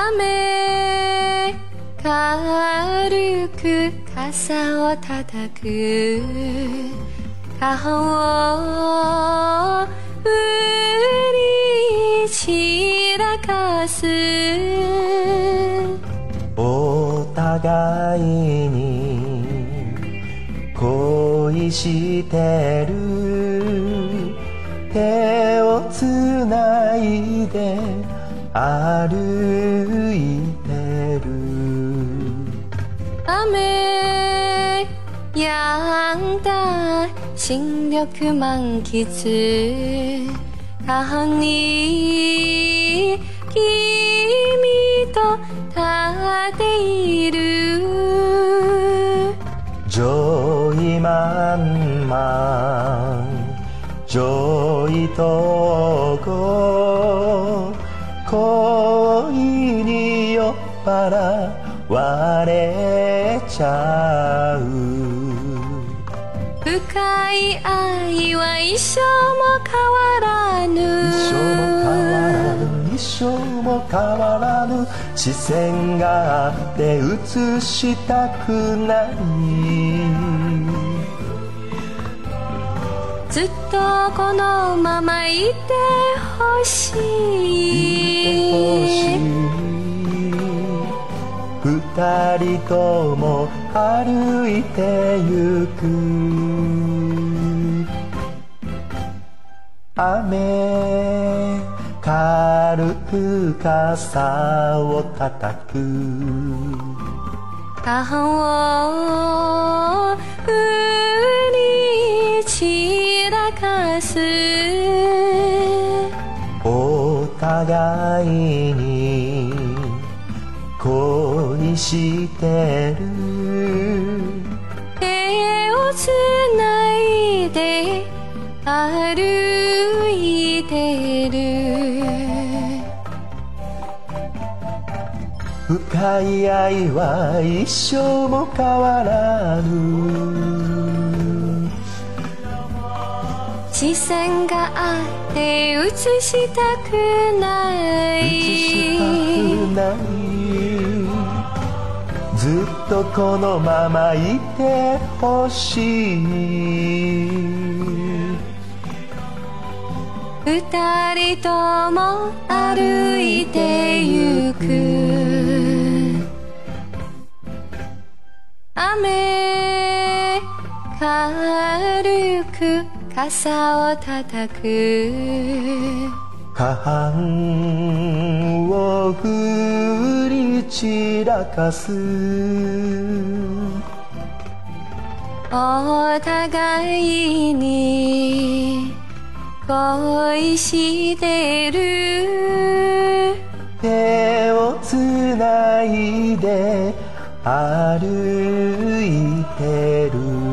雨軽く傘を叩く。顔を振り散らかす。お互いに恋してる。歩いてる。雨やんだ新緑満喫。顔に君と立っている。ジイ満々。ジョイとこ恋に酔っ払われちゃう。深い愛は一生も変わらぬ。一生も変わらぬ一生も変わらぬ視線があって映したくない。ずっとこのままいてほしい人とも歩いてゆく。雨軽く傘を叩く。顔を振り散らかす。お互いにしてる手をつないで歩いてる。深い愛は一生も変わらぬ。視線があって映したくない映したくないずっとこのままいてほしい二人とも歩いてゆく。雨軽く傘を叩く。下半を振り散らかすお互いに恋してる。手をつないで歩いてる